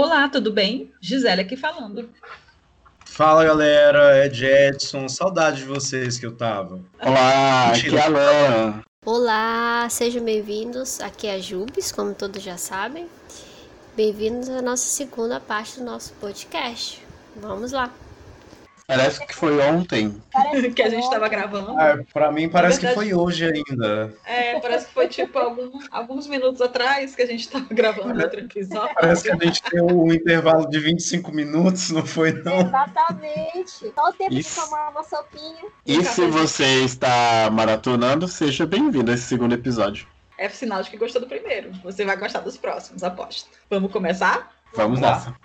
Olá, tudo bem? Gisele aqui falando. Fala galera, é Jedson, saudade de vocês que eu tava. Olá, aqui é Alan. Olá, sejam bem-vindos. Aqui é a Jubes, como todos já sabem. Bem-vindos à nossa segunda parte do nosso podcast. Vamos lá. Parece que foi ontem. Parece que a gente estava gravando. Ah, pra mim parece verdade, que foi hoje ainda. É, parece que foi tipo algum, alguns minutos atrás que a gente estava gravando outro episódio. Parece que a gente tem um intervalo de 25 minutos, não foi não? Exatamente. Só o tempo de tomar uma sopinha. E se você está maratonando, seja bem-vindo a esse segundo episódio. É sinal de que gostou do primeiro. Você vai gostar dos próximos, aposto. Vamos começar? Vamos lá.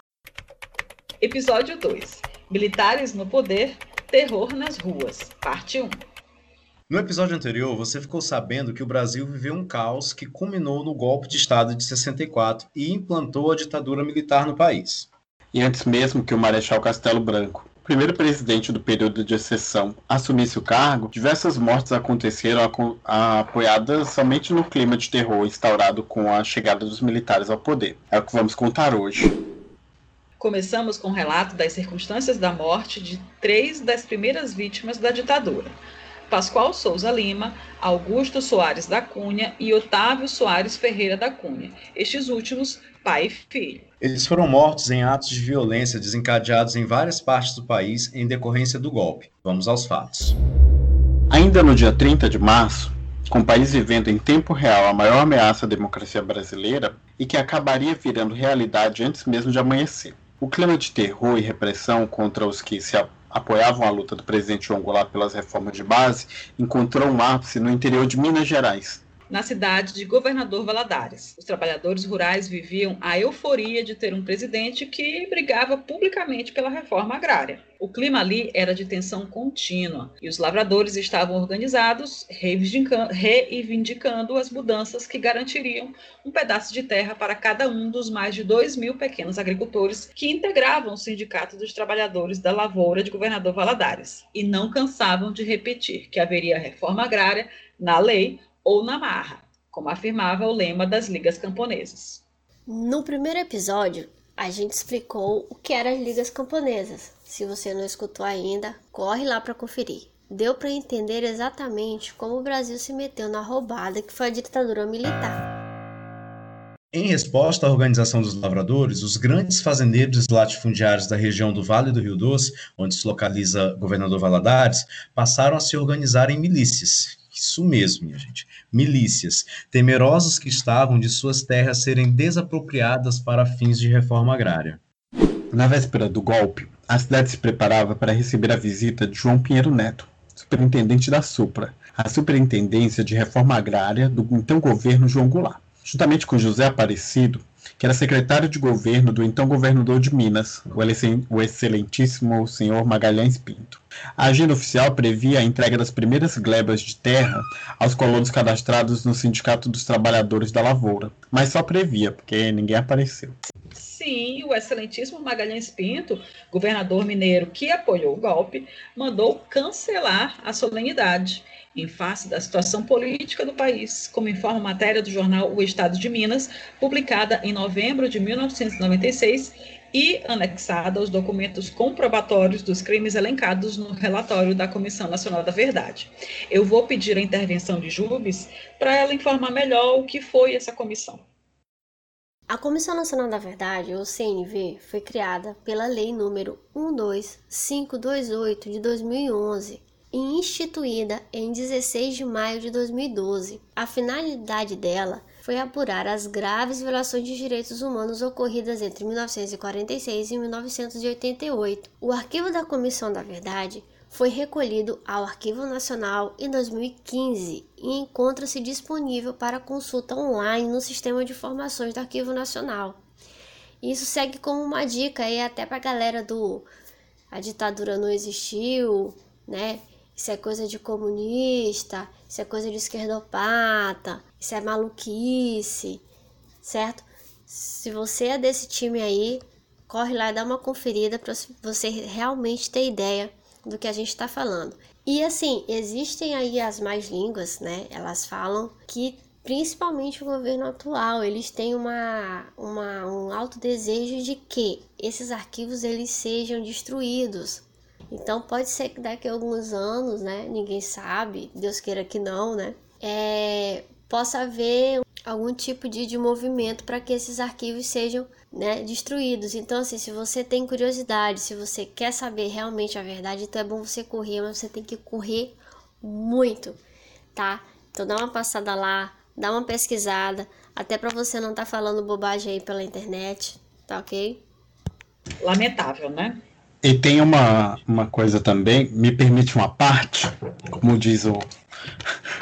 Episódio 2. Militares no poder, terror nas ruas. Parte 1. No episódio anterior, você ficou sabendo que o Brasil viveu um caos que culminou no golpe de Estado de 64 e implantou a ditadura militar no país. E antes mesmo que o Marechal Castelo Branco, primeiro presidente do período de exceção, assumisse o cargo, diversas mortes aconteceram apoiadas somente no clima de terror instaurado com a chegada dos militares ao poder. É o que vamos contar hoje. Começamos com o um relato das circunstâncias da morte de três das primeiras vítimas da ditadura: Pascoal Souza Lima, Augusto Soares da Cunha e Otávio Soares Ferreira da Cunha, estes últimos pai e filho. Eles foram mortos em atos de violência desencadeados em várias partes do país em decorrência do golpe. Vamos aos fatos. Ainda no dia 30 de março, com o país vivendo em tempo real a maior ameaça à democracia brasileira e que acabaria virando realidade antes mesmo de amanhecer. O clima de terror e repressão contra os que se apoiavam a luta do presidente João Goulart pelas reformas de base encontrou um ápice no interior de Minas Gerais, na cidade de Governador Valadares. Os trabalhadores rurais viviam a euforia de ter um presidente que brigava publicamente pela reforma agrária. O clima ali era de tensão contínua e os lavradores estavam organizados, reivindicando as mudanças que garantiriam um pedaço de terra para cada um dos mais de 2 mil pequenos agricultores que integravam o Sindicato dos Trabalhadores da Lavoura de Governador Valadares. E não cansavam de repetir que haveria reforma agrária na lei ou na marra, como afirmava o lema das ligas camponesas. No primeiro episódio, a gente explicou o que eram as ligas camponesas. Se você não escutou ainda, corre lá para conferir. Deu para entender exatamente como o Brasil se meteu na roubada que foi a ditadura militar. Em resposta à organização dos lavradores, os grandes fazendeiros latifundiários da região do Vale do Rio Doce, onde se localiza Governador Valadares, passaram a se organizar em milícias, isso mesmo, minha gente. Milícias, temerosos que estavam de suas terras serem desapropriadas para fins de reforma agrária. Na véspera do golpe, a cidade se preparava para receber a visita de João Pinheiro Neto, superintendente da SUPRA, a Superintendência de Reforma Agrária do então governo João Goulart. Juntamente com José Aparecido, que era secretário de governo do então governador de Minas, o excelentíssimo senhor Magalhães Pinto. A agenda oficial previa a entrega das primeiras glebas de terra aos colonos cadastrados no Sindicato dos Trabalhadores da Lavoura, mas só previa, porque ninguém apareceu. Sim, o excelentíssimo Magalhães Pinto, governador mineiro que apoiou o golpe, mandou cancelar a solenidade em face da situação política do país, como informa a matéria do jornal O Estado de Minas, publicada em novembro de 1996 e anexada aos documentos comprobatórios dos crimes elencados no relatório da Comissão Nacional da Verdade. Eu vou pedir a intervenção de Jubes para ela informar melhor o que foi essa comissão. A Comissão Nacional da Verdade, ou CNV, foi criada pela Lei número 12528 de 2011 e instituída em 16 de maio de 2012. A finalidade dela foi apurar as graves violações de direitos humanos ocorridas entre 1946 e 1988. O arquivo da Comissão da Verdade foi recolhido ao Arquivo Nacional em 2015 e encontra-se disponível para consulta online no Sistema de Informações do Arquivo Nacional. Isso segue como uma dica aí até para a galera do a ditadura não existiu, né? Isso é coisa de comunista, isso é coisa de esquerdopata, isso é maluquice, certo? Se você é desse time aí, corre lá e dá uma conferida para você realmente ter ideia do que a gente está falando. E assim, existem aí as mais línguas, né? Elas falam que principalmente o governo atual, eles têm uma, uma, um alto desejo de que esses arquivos eles sejam destruídos. Então pode ser que daqui a alguns anos, né? Ninguém sabe, Deus queira que não, né? É, possa haver algum tipo de, de movimento para que esses arquivos sejam né, destruídos. Então, assim, se você tem curiosidade, se você quer saber realmente a verdade, então é bom você correr, mas você tem que correr muito, tá? Então dá uma passada lá, dá uma pesquisada, até para você não estar tá falando bobagem aí pela internet, tá ok? Lamentável, né? E tem uma, uma coisa também, me permite uma parte, como diz o,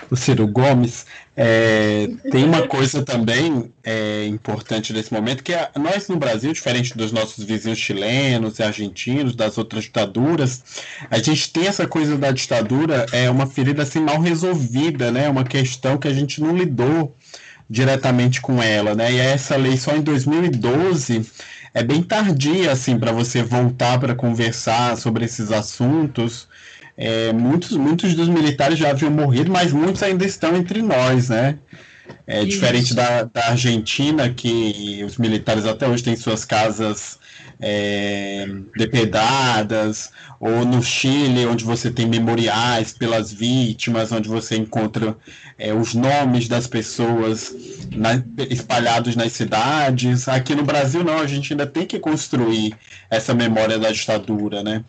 o Ciro Gomes, é, tem uma coisa também é, importante nesse momento, que é, nós no Brasil, diferente dos nossos vizinhos chilenos e argentinos, das outras ditaduras, a gente tem essa coisa da ditadura, é uma ferida assim mal resolvida, né? Uma questão que a gente não lidou diretamente com ela, né? E essa lei só em 2012 é bem tardia assim para você voltar para conversar sobre esses assuntos. É, muitos, muitos dos militares já haviam morrido, mas muitos ainda estão entre nós, né? É diferente da, da Argentina, que os militares até hoje têm suas casas é, depredadas, ou no Chile, onde você tem memoriais pelas vítimas, onde você encontra é, os nomes das pessoas na, espalhados nas cidades. Aqui no Brasil, não, a gente ainda tem que construir essa memória da ditadura, né?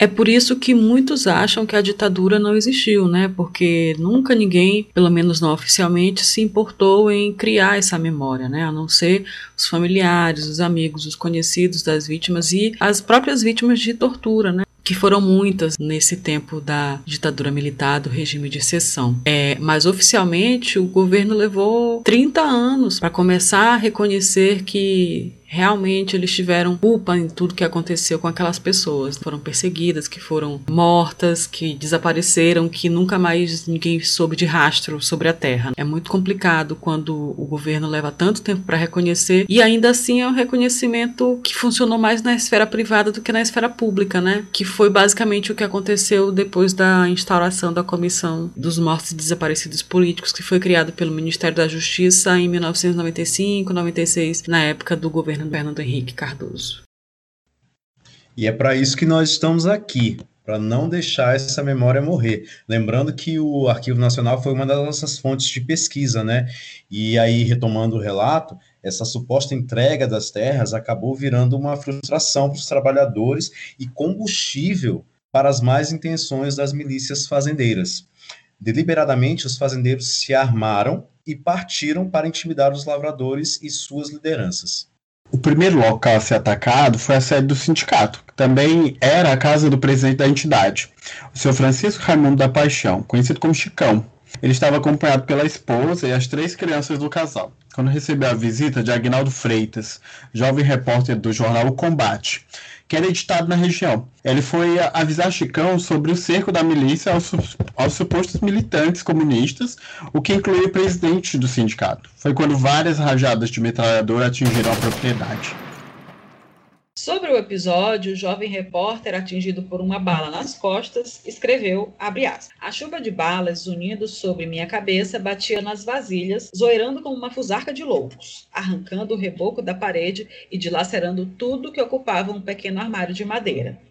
É por isso que muitos acham que a ditadura não existiu, né? Porque nunca ninguém, pelo menos não oficialmente, se importou em criar essa memória, né? A não ser os familiares, os amigos, os conhecidos das vítimas e as próprias vítimas de tortura, né? que foram muitas nesse tempo da ditadura militar, do regime de exceção. É, mas oficialmente o governo levou 30 anos para começar a reconhecer que realmente eles tiveram culpa em tudo que aconteceu com aquelas pessoas. Foram perseguidas, que foram mortas, que desapareceram, que nunca mais ninguém soube de rastro sobre a terra. É muito complicado quando o governo leva tanto tempo para reconhecer e ainda assim é um reconhecimento que funcionou mais na esfera privada do que na esfera pública, né? Que foi basicamente o que aconteceu depois da instauração da Comissão dos Mortos e Desaparecidos Políticos, que foi criada pelo Ministério da Justiça em 1995, 96, na época do governo governo Fernando Henrique Cardoso. E é para isso que nós estamos aqui, para não deixar essa memória morrer. Lembrando que o Arquivo Nacional foi uma das nossas fontes de pesquisa, né? E aí, retomando o relato, essa suposta entrega das terras acabou virando uma frustração para os trabalhadores e combustível para as más intenções das milícias fazendeiras. Deliberadamente, os fazendeiros se armaram e partiram para intimidar os lavradores e suas lideranças. O primeiro local a ser atacado foi a sede do sindicato, que também era a casa do presidente da entidade, o senhor Francisco Raimundo da Paixão, conhecido como Chicão. Ele estava acompanhado pela esposa e as três crianças do casal. Quando recebeu a visita de Agnaldo Freitas, jovem repórter do jornal O Combate, que era editado na região. Ele foi avisar Chicão sobre o cerco da milícia aos, aos supostos militantes comunistas, o que incluía o presidente do sindicato. Foi quando várias rajadas de metralhadora atingiram a propriedade. Sobre o episódio, o jovem repórter, atingido por uma bala nas costas, escreveu, aspas, a chuva de balas unindo sobre minha cabeça batia nas vasilhas, zoirando como uma fusarca de loucos, arrancando o reboco da parede e dilacerando tudo que ocupava um pequeno armário de madeira.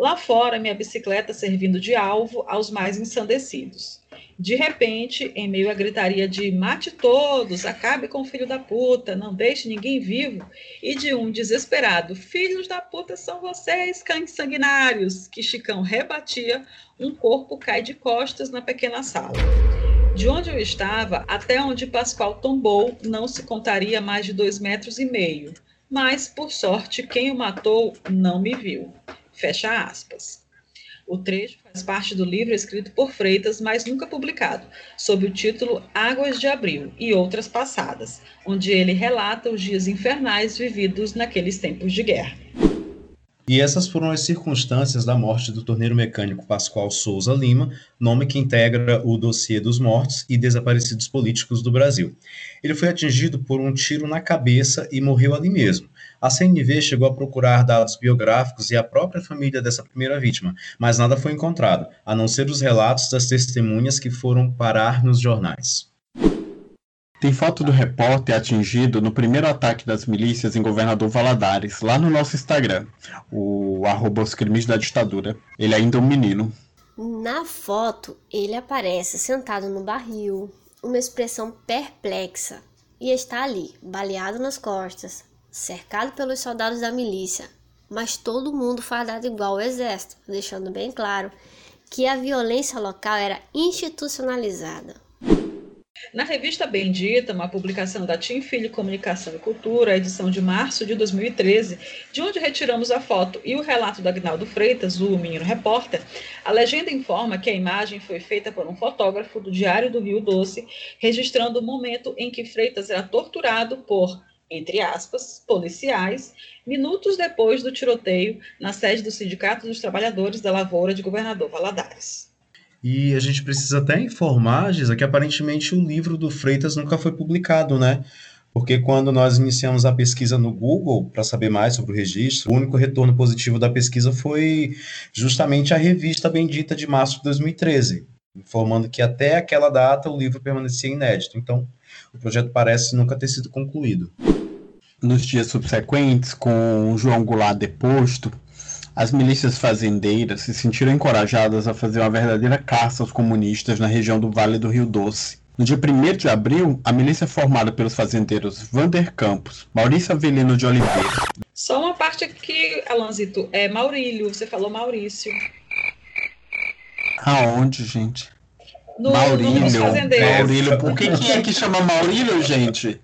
Lá fora, minha bicicleta servindo de alvo aos mais ensandecidos. De repente, em meio à gritaria de mate todos, acabe com o filho da puta, não deixe ninguém vivo, e de um desesperado, filhos da puta são vocês, cães sanguinários, que Chicão rebatia, um corpo cai de costas na pequena sala. De onde eu estava até onde Pascoal tombou não se contaria mais de dois metros e meio, mas, por sorte, quem o matou não me viu. Fecha aspas. O trecho faz parte do livro escrito por Freitas, mas nunca publicado, sob o título Águas de Abril e Outras Passadas, onde ele relata os dias infernais vividos naqueles tempos de guerra. E essas foram as circunstâncias da morte do torneiro mecânico Pascoal Souza Lima, nome que integra o dossiê dos mortos e desaparecidos políticos do Brasil. Ele foi atingido por um tiro na cabeça e morreu ali mesmo. A CNV chegou a procurar dados biográficos e a própria família dessa primeira vítima, mas nada foi encontrado, a não ser os relatos das testemunhas que foram parar nos jornais. Tem foto do repórter atingido no primeiro ataque das milícias em Governador Valadares, lá no nosso Instagram, o arroba os crimes da ditadura. Ele ainda é um menino. Na foto, ele aparece sentado no barril, uma expressão perplexa, e está ali, baleado nas costas, cercado pelos soldados da milícia, mas todo mundo fardado igual ao exército, deixando bem claro que a violência local era institucionalizada. Na revista Bendita, uma publicação da Tim Filho Comunicação e Cultura, edição de março de 2013, de onde retiramos a foto e o relato do Agnaldo Freitas, o menino repórter, a legenda informa que a imagem foi feita por um fotógrafo do Diário do Rio Doce, registrando o momento em que Freitas era torturado por, entre aspas, policiais, minutos depois do tiroteio na sede do Sindicato dos Trabalhadores da Lavoura de Governador Valadares. E a gente precisa até informar, Gisa, que aparentemente o livro do Freitas nunca foi publicado, né? Porque quando nós iniciamos a pesquisa no Google para saber mais sobre o registro, o único retorno positivo da pesquisa foi justamente a revista Bendita de março de 2013, informando que até aquela data o livro permanecia inédito. Então, o projeto parece nunca ter sido concluído. Nos dias subsequentes, com João Goulart deposto, as milícias fazendeiras se sentiram encorajadas a fazer uma verdadeira caça aos comunistas na região do Vale do Rio Doce. No dia 1 de abril, a milícia formada pelos fazendeiros Vander Campos, Maurício Avelino de Oliveira. Só uma parte aqui, Alanzito, é Maurílio, você falou Maurício. Aonde, gente? No, Maurílio. No Maurílio. Por que, que é que chama Maurílio, gente?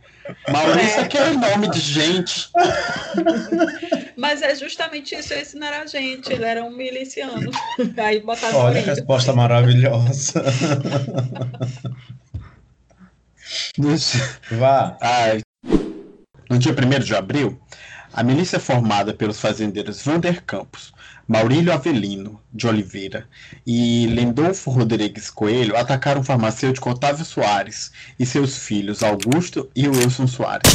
Maurício é aquele nome de gente. Mas é justamente isso, esse não era gente, ele era um miliciano. Aí botaram Olha a resposta maravilhosa. Vá. Ai. No dia 1 de abril, a milícia formada pelos fazendeiros Vander Campos, Maurílio Avelino de Oliveira e Lendolfo Rodrigues Coelho atacaram o farmacêutico Otávio Soares e seus filhos Augusto e Wilson Soares.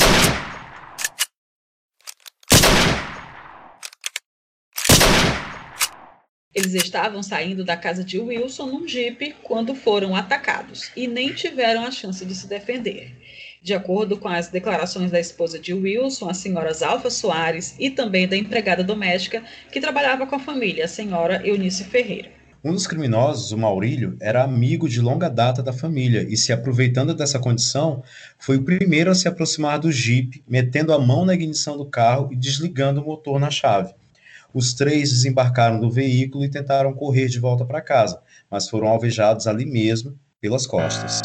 Eles estavam saindo da casa de Wilson num jipe quando foram atacados e nem tiveram a chance de se defender. De acordo com as declarações da esposa de Wilson, a senhora Alfa Soares, e também da empregada doméstica que trabalhava com a família, a senhora Eunice Ferreira. Um dos criminosos, o Maurílio, era amigo de longa data da família e, se aproveitando dessa condição, foi o primeiro a se aproximar do jipe, metendo a mão na ignição do carro e desligando o motor na chave. Os três desembarcaram do veículo e tentaram correr de volta para casa, mas foram alvejados ali mesmo, pelas costas.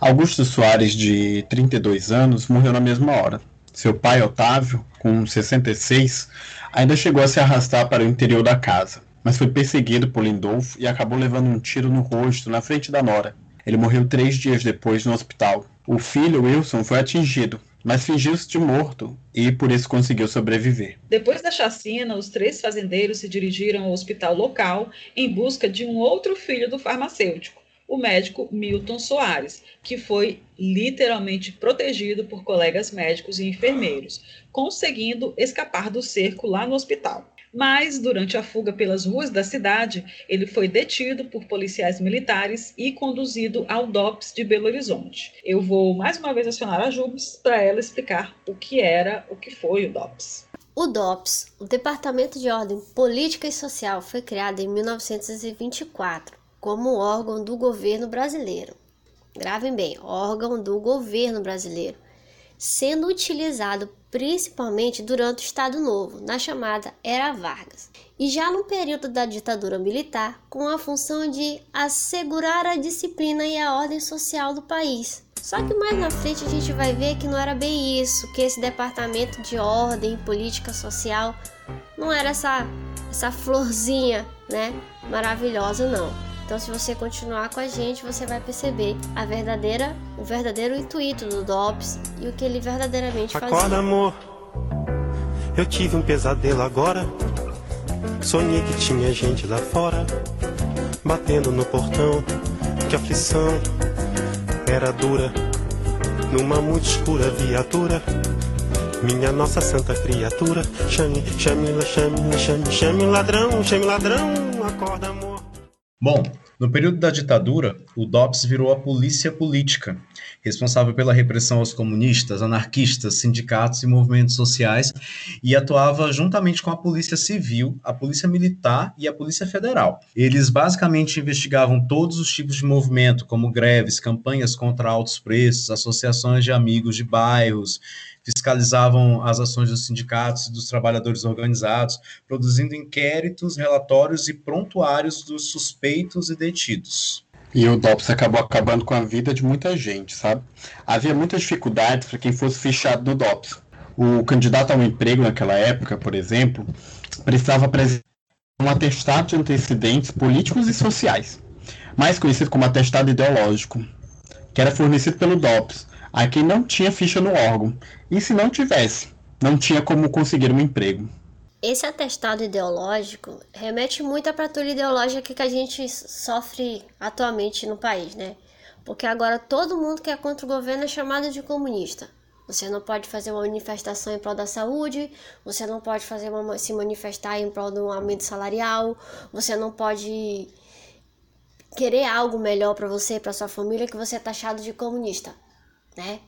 Augusto Soares, de 32 anos, morreu na mesma hora. Seu pai, Otávio, com 66, ainda chegou a se arrastar para o interior da casa, mas foi perseguido por Lindolfo e acabou levando um tiro no rosto na frente da nora. Ele morreu três dias depois no hospital. O filho, Wilson, foi atingido, mas fingiu-se de morto e por isso conseguiu sobreviver. Depois da chacina, os três fazendeiros se dirigiram ao hospital local em busca de um outro filho do farmacêutico, o médico Milton Soares, que foi literalmente protegido por colegas médicos e enfermeiros, conseguindo escapar do cerco lá no hospital. Mas, durante a fuga pelas ruas da cidade, ele foi detido por policiais militares e conduzido ao DOPS de Belo Horizonte. Eu vou mais uma vez acionar a Jubes para ela explicar o que era, o que foi o DOPS. O DOPS, o Departamento de Ordem Política e Social, foi criado em 1924 como órgão do governo brasileiro. Gravem bem, órgão do governo brasileiro sendo utilizado principalmente durante o Estado Novo, na chamada Era Vargas, e já no período da ditadura militar, com a função de assegurar a disciplina e a ordem social do país. Só que mais na frente a gente vai ver que não era bem isso, que esse departamento de ordem política social não era essa essa florzinha, né, maravilhosa não. Então, se você continuar com a gente, você vai perceber a verdadeira, o verdadeiro intuito do DOPS e o que ele verdadeiramente fazia. Acorda, amor. Eu tive um pesadelo agora. Sonhei que tinha gente lá fora, batendo no portão. Que aflição era dura, numa muito escura viatura. Minha nossa santa criatura, chame, chame, chame, chame, chame ladrão, chame ladrão, acorda, amor. Bom, no período da ditadura, o DOPS virou a polícia política, responsável pela repressão aos comunistas, anarquistas, sindicatos e movimentos sociais, e atuava juntamente com a Polícia Civil, a Polícia Militar e a Polícia Federal. Eles basicamente investigavam todos os tipos de movimento, como greves, campanhas contra altos preços, associações de amigos de bairros, fiscalizavam as ações dos sindicatos e dos trabalhadores organizados, produzindo inquéritos, relatórios e prontuários dos suspeitos e detidos. E o DOPS acabou acabando com a vida de muita gente, sabe? Havia muitas dificuldades para quem fosse fichado no DOPS. O candidato a um emprego naquela época, por exemplo, precisava apresentar um atestado de antecedentes políticos e sociais, mais conhecido como atestado ideológico, que era fornecido pelo DOPS a quem não tinha ficha no órgão, e se não tivesse, não tinha como conseguir um emprego. Esse atestado ideológico remete muito à patrulha ideológica que a gente sofre atualmente no país, né? Porque agora todo mundo que é contra o governo é chamado de comunista. Você não pode fazer uma manifestação em prol da saúde, você não pode fazer uma, se manifestar em prol de um aumento salarial, você não pode querer algo melhor para você, para sua família, que você é taxado de comunista né?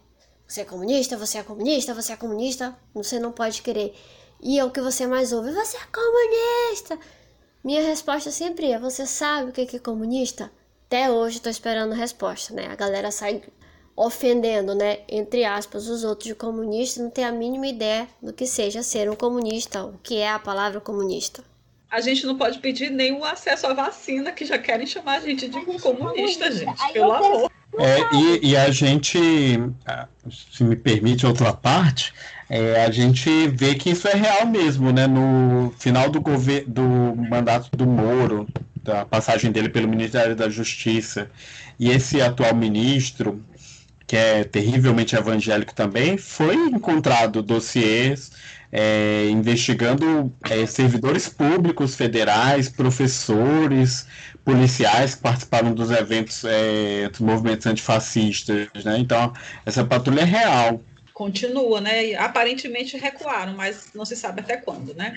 Você é comunista, você é comunista, você é comunista, você não pode querer. E é o que você mais ouve, você é comunista. Minha resposta sempre é, você sabe o que é comunista? Até hoje estou esperando resposta, né? A galera sai ofendendo, né, entre aspas, os outros de comunista, não tem a mínima ideia do que seja ser um comunista, o que é a palavra comunista. A gente não pode pedir nem o acesso à vacina, que já querem chamar a gente de comunista, gente, pelo amor. É, e, e, a gente, ah, se me permite outra parte, é, a gente vê que isso é real mesmo, né? No final do, do mandato do Moro, da passagem dele pelo Ministério da Justiça, e esse atual ministro, que é terrivelmente evangélico também, foi encontrado dossiês é, investigando é, servidores públicos federais, professores, policiais que participaram dos eventos é, dos movimentos antifascistas, né? Então, essa patrulha é real. Continua, né? Aparentemente recuaram, mas não se sabe até quando, né?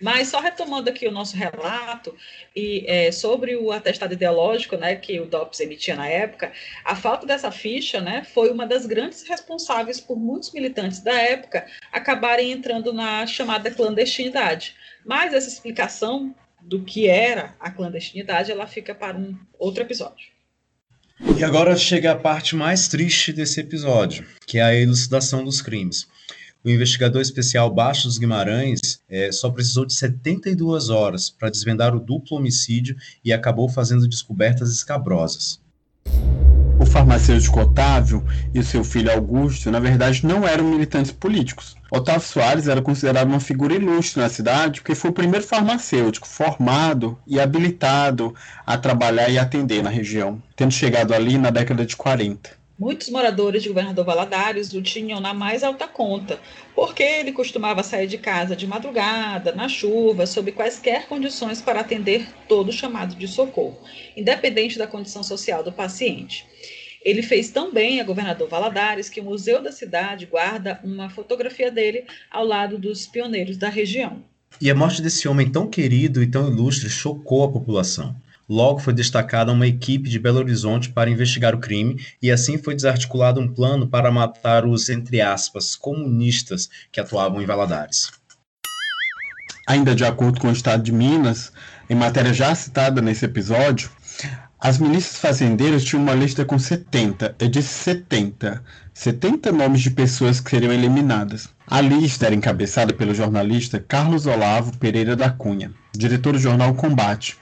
Mas só retomando aqui o nosso relato e é, sobre o atestado ideológico, né, que o DOPS emitia na época, a falta dessa ficha, né, foi uma das grandes responsáveis por muitos militantes da época acabarem entrando na chamada clandestinidade. Mas essa explicação do que era a clandestinidade, ela fica para um outro episódio. E agora chega a parte mais triste desse episódio, que é a elucidação dos crimes. O investigador especial Bastos Guimarães é, só precisou de 72 horas para desvendar o duplo homicídio e acabou fazendo descobertas escabrosas. O farmacêutico Otávio e seu filho Augusto, na verdade, não eram militantes políticos. Otávio Soares era considerado uma figura ilustre na cidade porque foi o primeiro farmacêutico formado e habilitado a trabalhar e atender na região, tendo chegado ali na década de 40. Muitos moradores de Governador Valadares o tinham na mais alta conta, porque ele costumava sair de casa de madrugada, na chuva, sob quaisquer condições para atender todo chamado de socorro, independente da condição social do paciente. Ele fez tão bem a Governador Valadares que o Museu da Cidade guarda uma fotografia dele ao lado dos pioneiros da região. E a morte desse homem tão querido e tão ilustre chocou a população. Logo foi destacada uma equipe de Belo Horizonte para investigar o crime e assim foi desarticulado um plano para matar os, entre aspas, comunistas que atuavam em Valadares. Ainda de acordo com o Estado de Minas, em matéria já citada nesse episódio, As milícias fazendeiras tinham uma lista com 70, eu disse 70, 70 nomes de pessoas que seriam eliminadas. A lista era encabeçada pelo jornalista Carlos Olavo Pereira da Cunha, diretor do jornal Combate,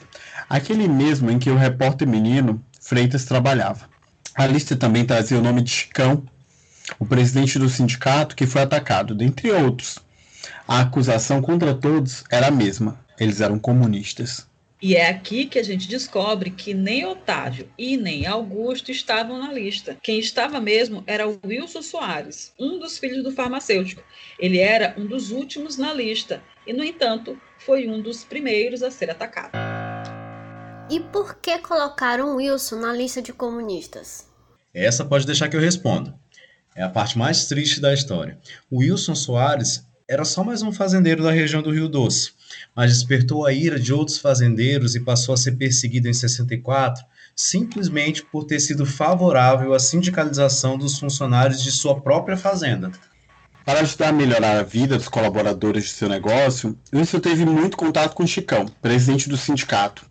aquele mesmo em que o repórter menino Freitas trabalhava. A lista também trazia o nome de Chicão, o presidente do sindicato que foi atacado, dentre outros. A acusação contra todos era a mesma: eles eram comunistas. E é aqui que a gente descobre que nem Otávio e nem Augusto estavam na lista. Quem estava mesmo era o Wilson Soares, um dos filhos do farmacêutico. Ele era um dos últimos na lista e, no entanto, foi um dos primeiros a ser atacado. E por que colocaram Wilson na lista de comunistas? Essa pode deixar que eu responda. É a parte mais triste da história. O Wilson Soares era só mais um fazendeiro da região do Rio Doce mas despertou a ira de outros fazendeiros e passou a ser perseguido em 64 simplesmente por ter sido favorável à sindicalização dos funcionários de sua própria fazenda. Para ajudar a melhorar a vida dos colaboradores de seu negócio, Wilson teve muito contato com Chicão, presidente do sindicato.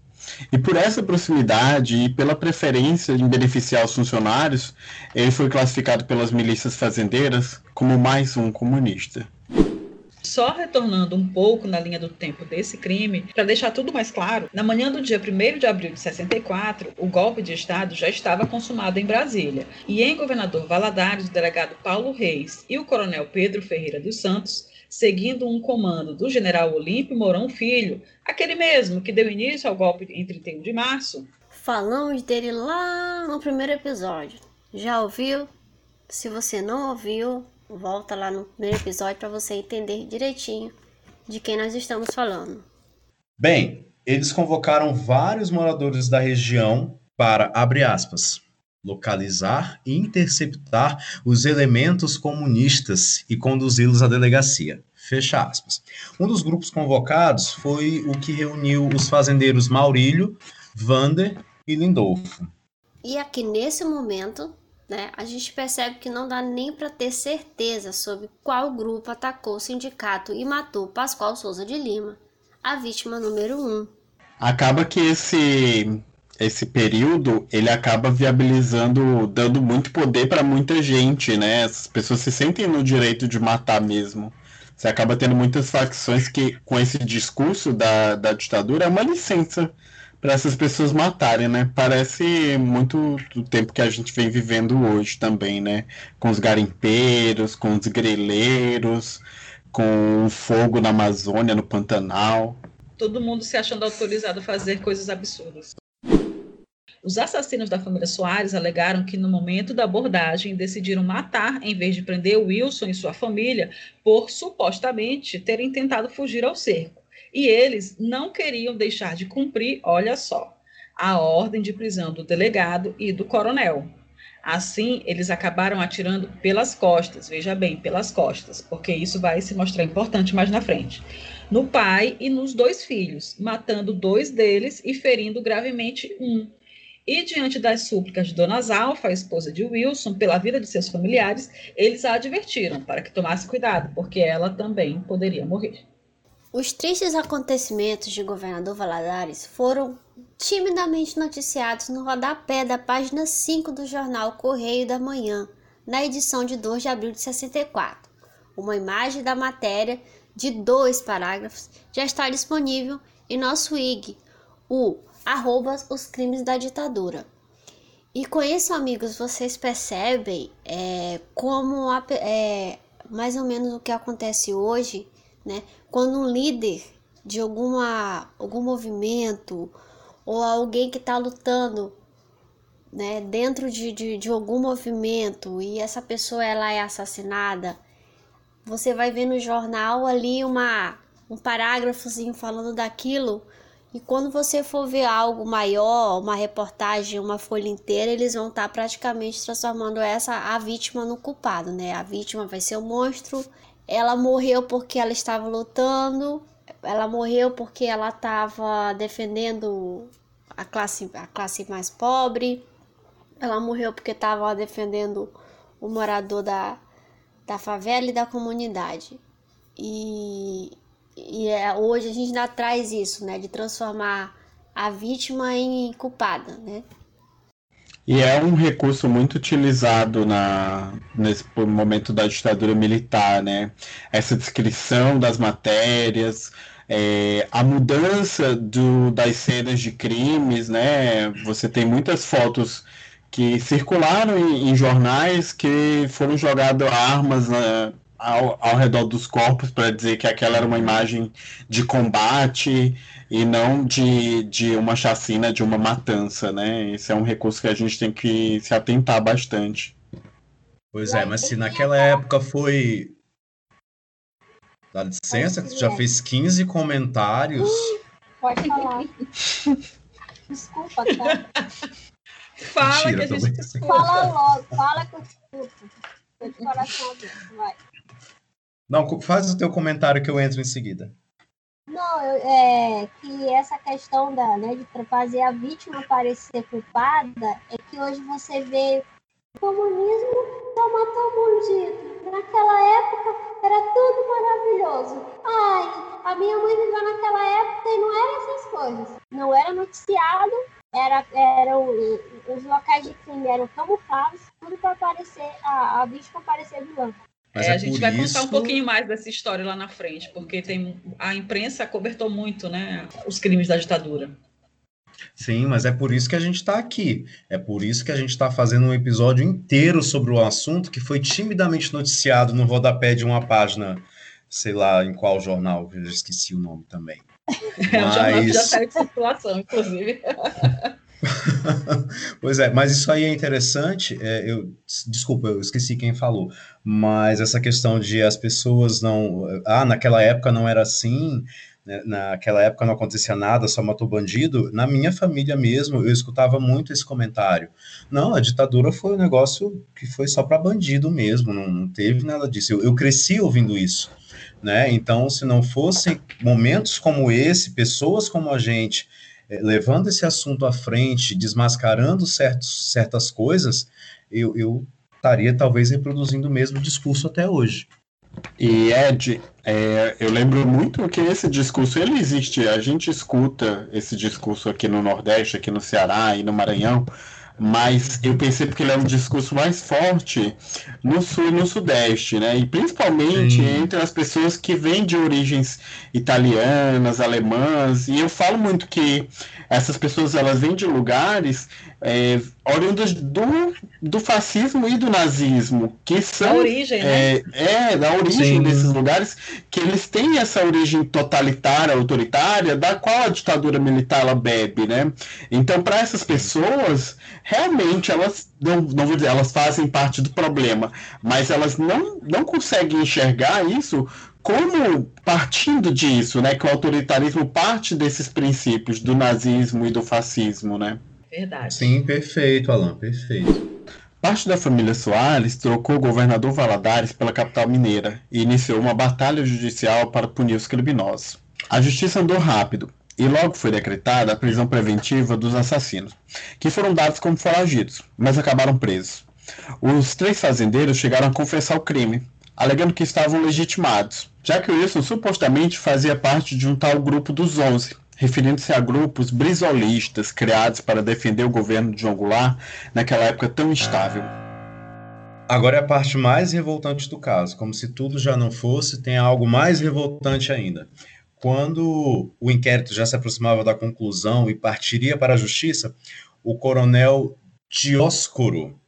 E por essa proximidade e pela preferência em beneficiar os funcionários, ele foi classificado pelas milícias fazendeiras como mais um comunista. Só retornando um pouco na linha do tempo desse crime, para deixar tudo mais claro, na manhã do dia 1 de abril de 64, o golpe de Estado já estava consumado em Brasília. E em Governador Valadares, o delegado Paulo Reis e o coronel Pedro Ferreira dos Santos, seguindo um comando do general Olímpio Mourão Filho, aquele mesmo que deu início ao golpe em 31 de março. Falamos dele lá no primeiro episódio. Já ouviu? Se você não ouviu, volta lá no primeiro episódio para você entender direitinho de quem nós estamos falando. Bem, eles convocaram vários moradores da região para, abre aspas, localizar e interceptar os elementos comunistas e conduzi-los à delegacia. Fecha aspas. Um dos grupos convocados foi o que reuniu os fazendeiros Maurílio, Vander e Lindolfo. E aqui nesse momento né, a gente percebe que não dá nem para ter certeza sobre qual grupo atacou o sindicato e matou Pascoal Souza de Lima, a vítima número um. Acaba que esse esse período ele acaba viabilizando, dando muito poder para muita gente, né? As pessoas se sentem no direito de matar mesmo. Você acaba tendo muitas facções que, com esse discurso da, da ditadura, é uma licença para essas pessoas matarem, né? Parece muito do tempo que a gente vem vivendo hoje também, né? Com os garimpeiros, com os grileiros, com o fogo na Amazônia, no Pantanal. Todo mundo se achando autorizado a fazer coisas absurdas. Os assassinos da família Soares alegaram que no momento da abordagem decidiram matar em vez de prender Wilson e sua família por supostamente terem tentado fugir ao cerco e eles não queriam deixar de cumprir, olha só, a ordem de prisão do delegado e do coronel. Assim, eles acabaram atirando pelas costas, veja bem, pelas costas, porque isso vai se mostrar importante mais na frente. No pai e nos dois filhos, matando dois deles e ferindo gravemente um. E diante das súplicas de Dona Zalfa, a esposa de Wilson, pela vida de seus familiares, eles a advertiram para que tomasse cuidado, porque ela também poderia morrer. Os tristes acontecimentos de Governador Valadares foram timidamente noticiados no rodapé da página 5 do jornal Correio da Manhã, na edição de 2 de abril de 64. Uma imagem da matéria de dois parágrafos já está disponível em nosso IG, o arroba os crimes da ditadura. E com isso, amigos, vocês percebem é, como a, é, mais ou menos o que acontece hoje né? Quando um líder de alguma, algum movimento ou alguém que está lutando né, dentro de, de, de, algum movimento e essa pessoa ela é assassinada, você vai ver no jornal ali uma, um parágrafozinho falando daquilo. E quando você for ver algo maior, uma reportagem, uma folha inteira, eles vão estar tá praticamente transformando essa a vítima no culpado, né? A vítima vai ser o monstro ela morreu porque ela estava lutando, ela morreu porque ela estava defendendo a classe, a classe mais pobre, ela morreu porque estava defendendo o morador da, da favela e da comunidade. E, e é, hoje a gente ainda traz isso, né, de transformar a vítima em culpada, né? E é um recurso muito utilizado na, nesse momento da ditadura militar, né? Essa descrição das matérias, é, a mudança do, das cenas de crimes, né? Você tem muitas fotos que circularam em, em jornais que foram jogadas armas né, ao, ao redor dos corpos para dizer que aquela era uma imagem de combate e não de, de uma chacina, de uma matança, né? Esse é um recurso que a gente tem que se atentar bastante. Pois é, mas se naquela época foi. Dá licença, que tu já fez 15 comentários. Pode falar. Desculpa, tá? Fala Mentira, que a gente escuta. Fala logo, fala que eu escuto. Tô de coração aberto, vai. Não, faz o teu comentário que eu entro em seguida. Não, é que essa questão da, né, de fazer a vítima parecer culpada é que hoje você vê o comunismo só bandido. Naquela época era tudo maravilhoso. Ai, a minha mãe viveu naquela época e não eram essas coisas. Não era noticiado, era, eram os locais de crime eram camuflados, tudo para parecer a, a vítima parecer vilã. Mas É, é, a gente vai isso... contar um pouquinho mais dessa história lá na frente, porque tem a imprensa cobertou muito, né, os crimes da ditadura. Sim, mas é por isso que a gente está aqui. É por isso que a gente está fazendo um episódio inteiro sobre o assunto que foi timidamente noticiado no rodapé de uma página, sei lá em qual jornal, eu já esqueci o nome também. É um jornal que já Mas- saiu de circulação, inclusive. Pois é, mas isso aí é interessante. é, eu, desculpa, eu esqueci quem falou, mas essa questão de as pessoas não. Ah, naquela época não era assim, né, naquela época não acontecia nada, só matou bandido. Na minha família mesmo, eu escutava muito esse comentário. Não, a ditadura foi um negócio que foi só para bandido mesmo, não, não teve nada disso. Eu, eu cresci ouvindo isso. Né? Então, se não fossem momentos como esse, pessoas como a gente, levando esse assunto à frente, desmascarando certos, certas coisas, eu, eu estaria talvez reproduzindo o mesmo discurso até hoje. E Ed, é, eu lembro muito que esse discurso ele existe. A gente escuta esse discurso aqui no Nordeste, aqui no Ceará e no Maranhão, mas eu percebo que ele é um discurso mais forte no Sul e no Sudeste, né? E principalmente Sim. entre as pessoas que vêm de origens italianas, alemãs. E eu falo muito que essas pessoas elas vêm de lugares é, oriundas do, do fascismo e do nazismo, que são origem, né? é, é, da origem Sim. desses lugares, que eles têm essa origem totalitária, autoritária, da qual a ditadura militar ela bebe, né? Então, para essas pessoas, realmente elas não, não vou dizer, elas fazem parte do problema, mas elas não, não conseguem enxergar isso como partindo disso, né? Que o autoritarismo parte desses princípios do nazismo e do fascismo, né? Verdade. Sim, perfeito, Alan, perfeito. Parte da família Soares trocou o governador Valadares pela capital mineira e iniciou uma batalha judicial para punir os criminosos. A justiça andou rápido e logo foi decretada a prisão preventiva dos assassinos, que foram dados como foragidos, mas acabaram presos. Os três fazendeiros chegaram a confessar o crime, alegando que estavam legitimados, já que Wilson supostamente fazia parte de um tal grupo dos Onze, referindo-se a grupos brisolistas criados para defender o governo de João Goulart naquela época tão instável. Agora é a parte mais revoltante do caso. Como se tudo já não fosse, tem algo mais revoltante ainda. Quando o inquérito já se aproximava da conclusão e partiria para a justiça, o coronel Dioscoro,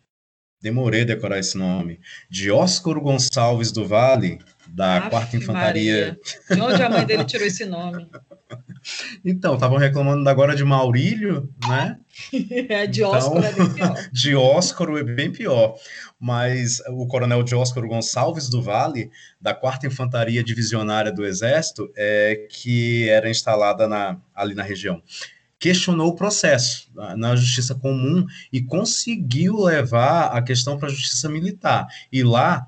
demorei a decorar esse nome, Dioscoro Gonçalves do Vale, da Aff, 4 Infantaria. Maria. De onde a mãe dele tirou esse nome? Então, estavam reclamando agora de Maurílio, né? É de Oscar, é bem pior. Dióscoro é bem pior, mas o coronel Dióscoro Gonçalves do Vale, da 4 Infantaria Divisionária do Exército, é, que era instalada na, ali na região, questionou o processo na, na Justiça Comum e conseguiu levar a questão para a Justiça Militar. E lá,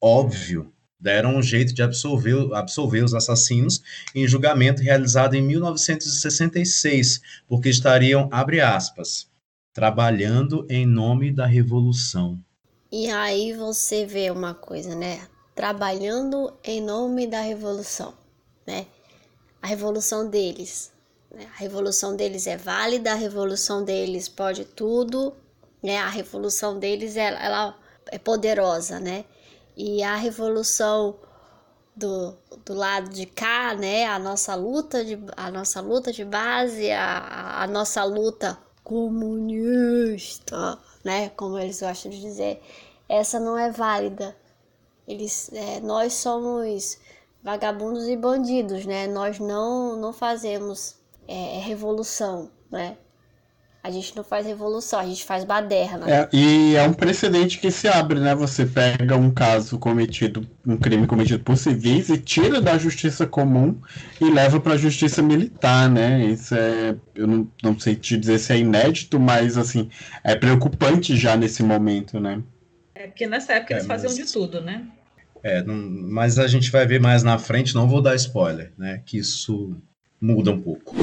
óbvio, deram um jeito de absolver, absolver os assassinos em julgamento realizado em 1966, porque estariam, abre aspas, trabalhando em nome da revolução. E aí você vê uma coisa, né? Trabalhando em nome da revolução, né? A revolução deles. A revolução deles é válida, a revolução deles pode tudo, né? A revolução deles ela é poderosa, né? E a revolução do, do lado de cá, né? A nossa luta de, a nossa luta de base, a, a nossa luta comunista, né? Como eles gostam de dizer, essa não é válida. Eles, é, nós somos vagabundos e bandidos, né? Nós não, não fazemos é, revolução, né? A gente não faz revolução, a gente faz baderna. É, e é um precedente que se abre, né? Você pega um caso cometido, um crime cometido por civis e tira da justiça comum e leva para a justiça militar, né? Isso é, eu não, não sei te dizer se é inédito, mas assim, é preocupante já nesse momento, né? É porque nessa época é, eles faziam mas... de tudo, né? É, não, mas a gente vai ver mais na frente, não vou dar spoiler, né? Que isso muda um pouco.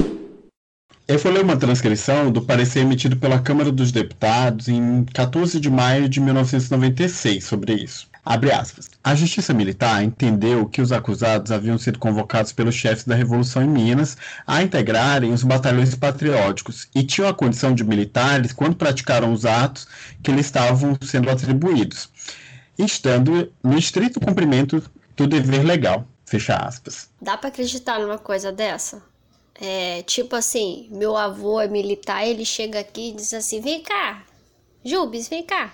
Eu vou ler uma transcrição do parecer emitido pela Câmara dos Deputados em 14 de maio de 1996 sobre isso. Abre aspas. A Justiça Militar entendeu que os acusados haviam sido convocados pelos chefes da Revolução em Minas a integrarem os batalhões patrióticos e tinham a condição de militares quando praticaram os atos que lhes estavam sendo atribuídos, estando no estrito cumprimento do dever legal. Fecha aspas. Dá para acreditar numa coisa dessa? É, tipo assim, meu avô é militar, ele chega aqui e diz assim: vem cá, Jubes, vem cá.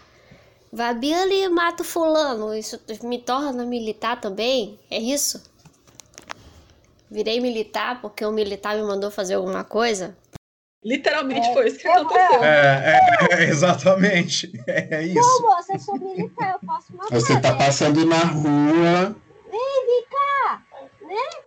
Vai bem ali e mata o fulano. Isso me torna militar também? É isso? Virei militar porque um militar me mandou fazer alguma coisa? Literalmente é, foi isso que aconteceu. É, é, é exatamente. É, isso. Não, moça, eu sou militar, eu posso matar. Você tá passando na rua. Cá.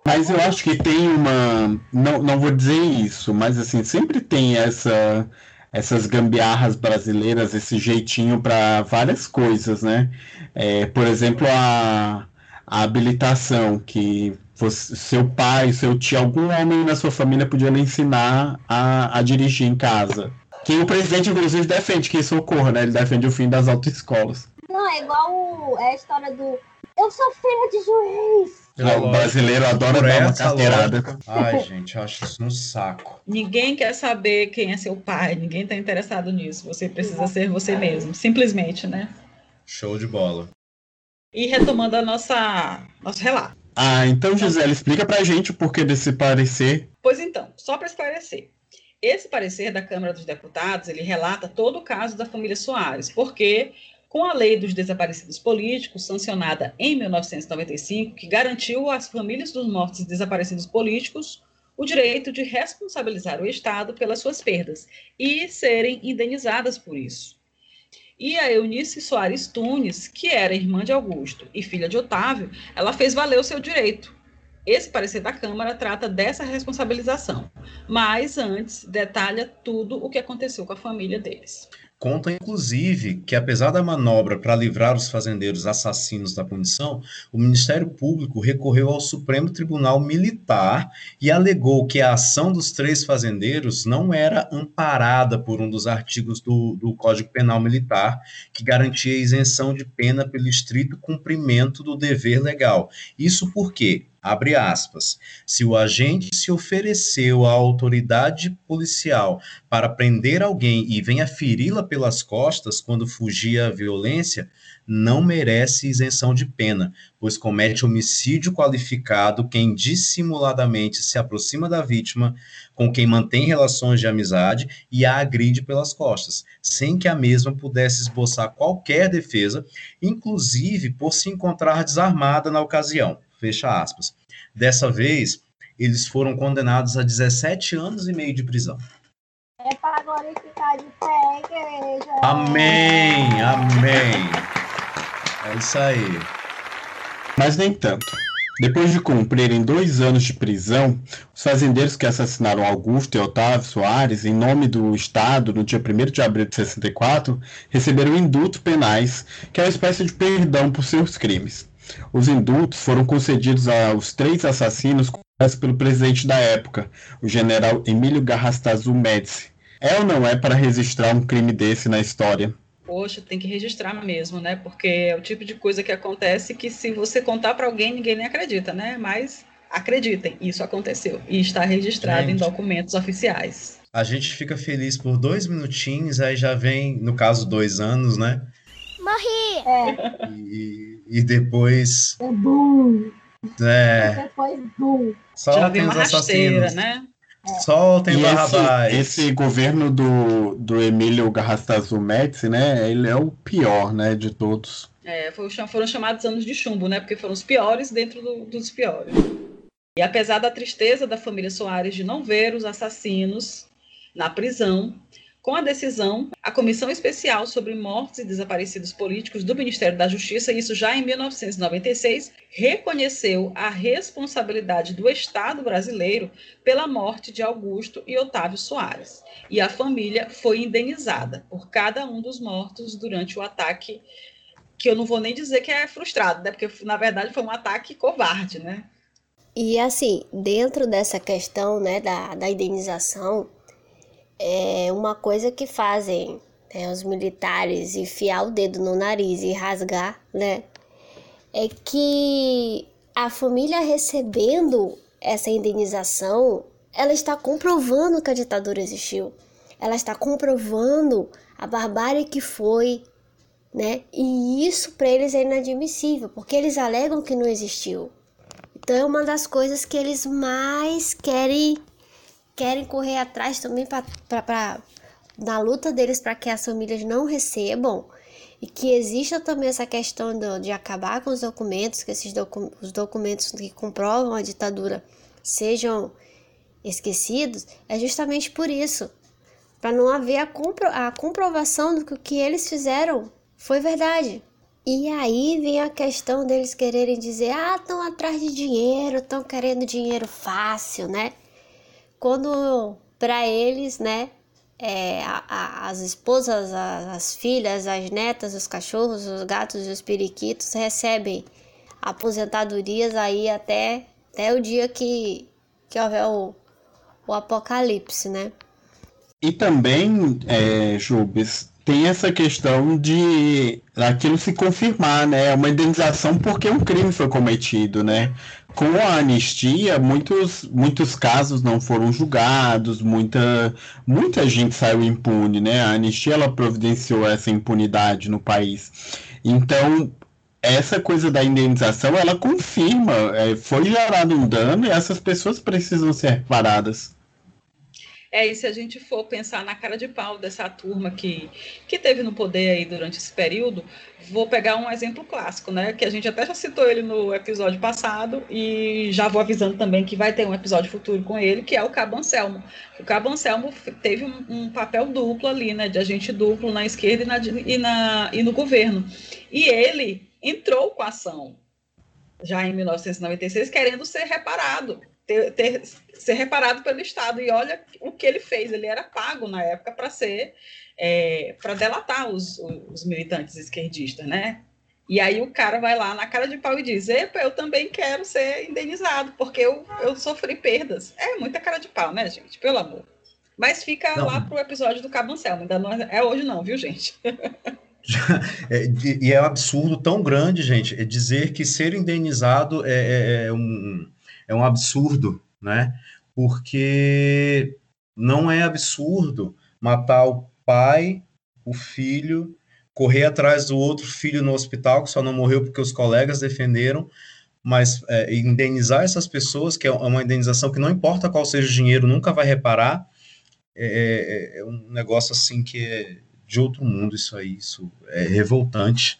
Mas eu acho que tem uma. Não, não vou dizer isso, mas assim, sempre tem essa, essas gambiarras brasileiras, esse jeitinho para várias coisas, né? É, por exemplo, a, a habilitação, que seu pai, seu tio, algum homem na sua família podia lhe ensinar a, a dirigir em casa. Que o presidente, inclusive, defende que isso ocorra, né? Ele defende o fim das autoescolas. Não, é igual é a história do. Eu sou filha de juiz. É, o brasileiro adora dar uma carteirada. Ai, gente, eu acho isso um saco. Ninguém quer saber quem é seu pai, ninguém está interessado nisso. Você precisa ser você mesmo, simplesmente, né? Show de bola. E retomando a nossa nosso relato. Ah, então, Gisele, explica pra gente o porquê desse parecer. Pois então, só para esclarecer. Esse parecer da Câmara dos Deputados, ele relata todo o caso da família Soares, porque com a Lei dos Desaparecidos Políticos, sancionada em 1995, que garantiu às famílias dos mortos e desaparecidos políticos o direito de responsabilizar o Estado pelas suas perdas e serem indenizadas por isso. E a Eunice Soares Tunes, que era irmã de Augusto e filha de Otávio, ela fez valer o seu direito. Esse parecer da Câmara trata dessa responsabilização, mas antes detalha tudo o que aconteceu com a família deles. Conta, inclusive, que apesar da manobra para livrar os fazendeiros assassinos da punição, o Ministério Público recorreu ao Supremo Tribunal Militar e alegou que a ação dos três fazendeiros não era amparada por um dos artigos do, do Código Penal Militar, que garantia isenção de pena pelo estrito cumprimento do dever legal. Isso porque abre aspas, se o agente se ofereceu à autoridade policial para prender alguém e venha feri-la pelas costas quando fugia à violência, não merece isenção de pena, pois comete homicídio qualificado quem dissimuladamente se aproxima da vítima, com quem mantém relações de amizade e a agride pelas costas, sem que a mesma pudesse esboçar qualquer defesa, inclusive por se encontrar desarmada na ocasião. Fecha aspas. Dessa vez, eles foram condenados a 17 anos e meio de prisão. É para glorificar de pé, igreja. Amém, amém. É isso aí. Mas nem tanto. Depois de cumprirem dois anos de prisão, os fazendeiros que assassinaram Augusto e Otávio Soares em nome do Estado no dia 1 de abril de 64 receberam indultos penais, que é uma espécie de perdão por seus crimes. Os indultos foram concedidos aos três assassinos pelo presidente da época, o general Emílio Garrastazu Médici. É ou não é para registrar um crime desse na história? Poxa, tem que registrar mesmo, né? Porque é o tipo de coisa que acontece que se você contar para alguém, ninguém nem acredita, né? Mas Acreditem, isso aconteceu e está registrado gente, em documentos oficiais. A gente fica feliz por dois minutinhos, aí já vem, no caso, dois anos, né? Morri! É. E, e depois. É bom. É. Depois, bom. Soltem os assassinos. né? É. Soltem Barrabás. Esse, esse governo do, do Emílio Garrastazu Médici, né? Ele é o pior, né, de todos. É, foram chamados anos de chumbo, né? Porque foram os piores dentro do, dos piores. E apesar da tristeza da família Soares de não ver os assassinos na prisão, com a decisão, a Comissão Especial sobre Mortos e Desaparecidos Políticos do Ministério da Justiça, isso já em 1996, reconheceu a responsabilidade do Estado brasileiro pela morte de Augusto e Otávio Soares. E a família foi indenizada por cada um dos mortos durante o ataque, que eu não vou nem dizer que é frustrado, né? Porque na verdade foi um ataque covarde, né? E assim, dentro dessa questão né, da, da indenização, é uma coisa que fazem né, os militares enfiar o dedo no nariz e rasgar, né? É que a família recebendo essa indenização, ela está comprovando que a ditadura existiu. Ela está comprovando a barbárie que foi, né? E isso para eles é inadmissível, porque eles alegam que não existiu. Então é uma das coisas que eles mais querem querem correr atrás também para na luta deles para que as famílias não recebam e que exista também essa questão do, de acabar com os documentos, que esses docu os documentos que comprovam a ditadura sejam esquecidos, é justamente por isso, para não haver a, compro a comprovação do que o que eles fizeram foi verdade. E aí vem a questão deles quererem dizer: ah, estão atrás de dinheiro, estão querendo dinheiro fácil, né? Quando para eles, né, é, a, a, as esposas, a, as filhas, as netas, os cachorros, os gatos e os periquitos recebem aposentadorias aí até, até o dia que, que houver o, o apocalipse, né? E também, é, Jubes, tem essa questão de aquilo se confirmar, né? É uma indenização porque um crime foi cometido, né? Com a anistia, muitos, muitos casos não foram julgados, muita, muita gente saiu impune, né? A anistia ela providenciou essa impunidade no país. Então, essa coisa da indenização, ela confirma, é, foi gerado um dano e essas pessoas precisam ser reparadas. É, e se a gente for pensar na cara de pau dessa turma que, que teve no poder aí durante esse período, vou pegar um exemplo clássico, né? Que a gente até já citou ele no episódio passado, e já vou avisando também que vai ter um episódio futuro com ele, que é o Cabo Anselmo. O Cabo Anselmo teve um, um papel duplo ali, né? De agente duplo na esquerda e, na, e, na, e no governo. E ele entrou com a ação já em 1996, querendo ser reparado ter, ter, ser reparado pelo Estado. E olha o que ele fez. Ele era pago na época para ser é, para delatar os, os, militantes esquerdistas, né? E aí o cara vai lá na cara de pau e diz: Epa, eu também quero ser indenizado, porque eu, eu sofri perdas. É muita cara de pau, né, gente? Pelo amor. Mas fica não. lá pro episódio do Cabo Anselmo. Ainda não é, é hoje, não, viu, gente? É, e é um absurdo tão grande, gente, dizer que ser indenizado é, é, é um, é um absurdo, né? Porque não é absurdo matar o pai, o filho, correr atrás do outro filho no hospital que só não morreu porque os colegas defenderam, mas é, indenizar essas pessoas, que é uma indenização que não importa qual seja o dinheiro, nunca vai reparar, é, é, é um negócio assim que é de outro mundo isso aí, isso é revoltante.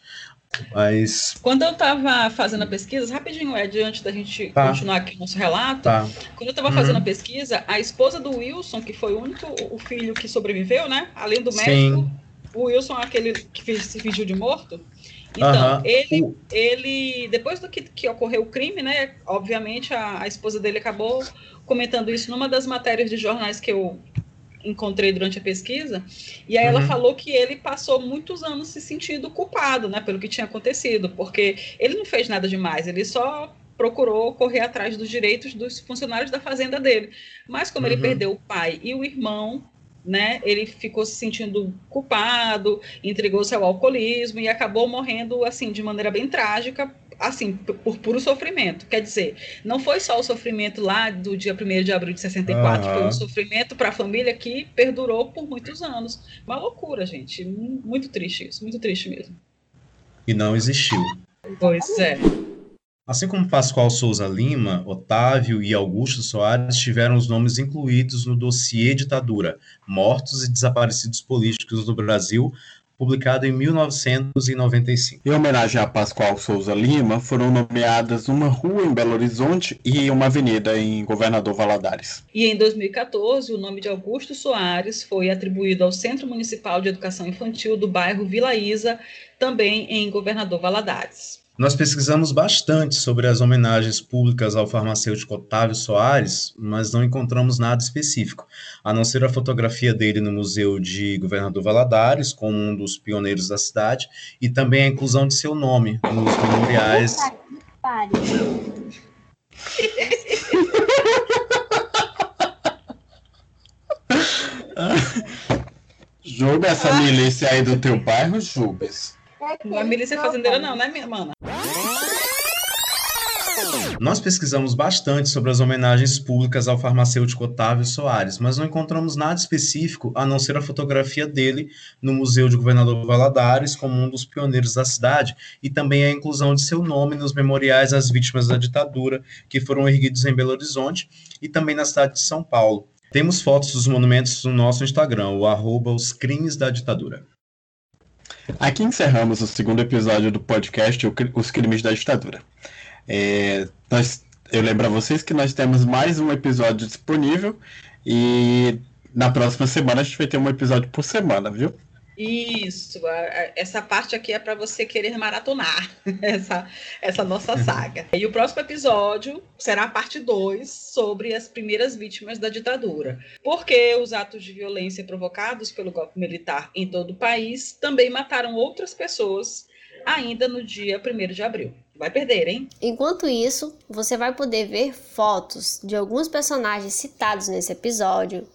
Mas. Quando eu estava fazendo a pesquisa, rapidinho, Ed, antes da gente tá. continuar aqui o nosso relato, tá. quando eu estava uhum. fazendo a pesquisa, a esposa do Wilson, que foi o único o filho que sobreviveu, né? Além do médico, Sim. o Wilson, aquele que se fingiu de morto. Então, uhum. ele, ele, depois do que, que ocorreu o crime, né? Obviamente, a, a esposa dele acabou comentando isso numa das matérias de jornais que eu encontrei durante a pesquisa, e aí uhum. ela falou que ele passou muitos anos se sentindo culpado, né, pelo que tinha acontecido, porque ele não fez nada demais, ele só procurou correr atrás dos direitos dos funcionários da fazenda dele. Mas como uhum. ele perdeu o pai e o irmão, né, ele ficou se sentindo culpado, entregou-se ao alcoolismo e acabou morrendo assim de maneira bem trágica assim, por puro sofrimento. Quer dizer, não foi só o sofrimento lá do dia 1 de abril de 64, uhum. foi um sofrimento para a família que perdurou por muitos anos. Uma loucura, gente. Muito triste isso, muito triste mesmo. E não existiu. Pois é. Assim como Pascoal Souza Lima, Otávio e Augusto Soares tiveram os nomes incluídos no dossiê Ditadura, Mortos e Desaparecidos Políticos do Brasil, publicado em 1995. Em homenagem a Pascoal Souza Lima, foram nomeadas uma rua em Belo Horizonte e uma avenida em Governador Valadares. E em 2014, o nome de Augusto Soares foi atribuído ao Centro Municipal de Educação Infantil do bairro Vila Isa, também em Governador Valadares. Nós pesquisamos bastante sobre as homenagens públicas ao farmacêutico Otávio Soares, mas não encontramos nada específico, a não ser a fotografia dele no Museu de Governador Valadares, como um dos pioneiros da cidade, e também a inclusão de seu nome nos memoriais. Juba essa milícia aí do teu bairro, Jubes. Não é milícia fazendeira, não, né, minha mana? Nós pesquisamos bastante sobre as homenagens públicas ao farmacêutico Otávio Soares, mas não encontramos nada específico a não ser a fotografia dele no Museu de Governador Valadares como um dos pioneiros da cidade e também a inclusão de seu nome nos memoriais às vítimas da ditadura que foram erguidos em Belo Horizonte e também na cidade de São Paulo. Temos fotos dos monumentos no nosso Instagram, o arroba os crimes da ditadura. Aqui encerramos o segundo episódio do podcast Os Crimes da Ditadura. É, nós, eu lembro a vocês que nós temos mais um episódio disponível e na próxima semana a gente vai ter um episódio por semana, viu? Isso, essa parte aqui é para você querer maratonar essa, essa nossa saga. E o próximo episódio será a parte 2 sobre as primeiras vítimas da ditadura. Porque os atos de violência provocados pelo golpe militar em todo o país também mataram outras pessoas ainda no dia 1 de abril. Vai perder, hein? Enquanto isso, você vai poder ver fotos de alguns personagens citados nesse episódio,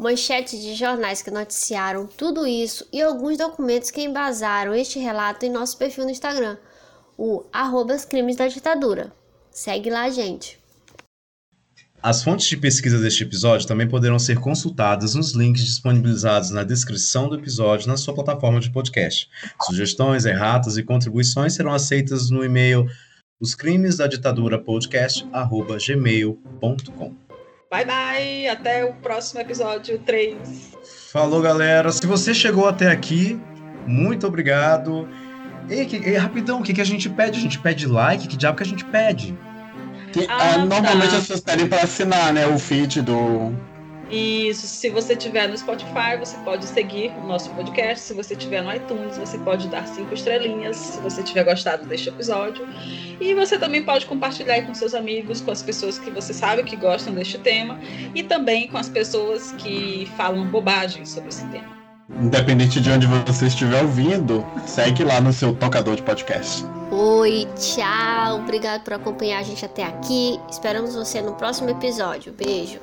manchetes de jornais que noticiaram tudo isso e alguns documentos que embasaram este relato em nosso perfil no Instagram, o arroba crimes da ditadura. Segue lá, gente. As fontes de pesquisa deste episódio também poderão ser consultadas nos links disponibilizados na descrição do episódio na sua plataforma de podcast. Sugestões, erratas e contribuições serão aceitas no e-mail os crimes da ditadura podcast@gmail.com. Bye bye, até o próximo episódio 3. Falou, galera. Se você chegou até aqui, muito obrigado. Ei, que, ei rapidão, o que, que a gente pede? A gente pede like? Que diabo que a gente pede? Que, ah, ah, normalmente tá. as pessoas pedem para assinar, né? O feed do. Isso, se você tiver no Spotify, você pode seguir o nosso podcast. Se você tiver no iTunes, você pode dar cinco estrelinhas, se você tiver gostado deste episódio. E você também pode compartilhar com seus amigos, com as pessoas que você sabe que gostam deste tema, e também com as pessoas que falam bobagem sobre esse tema. Independente de onde você estiver ouvindo, segue lá no seu tocador de podcast. Oi, tchau. Obrigado por acompanhar a gente até aqui. Esperamos você no próximo episódio. Beijo.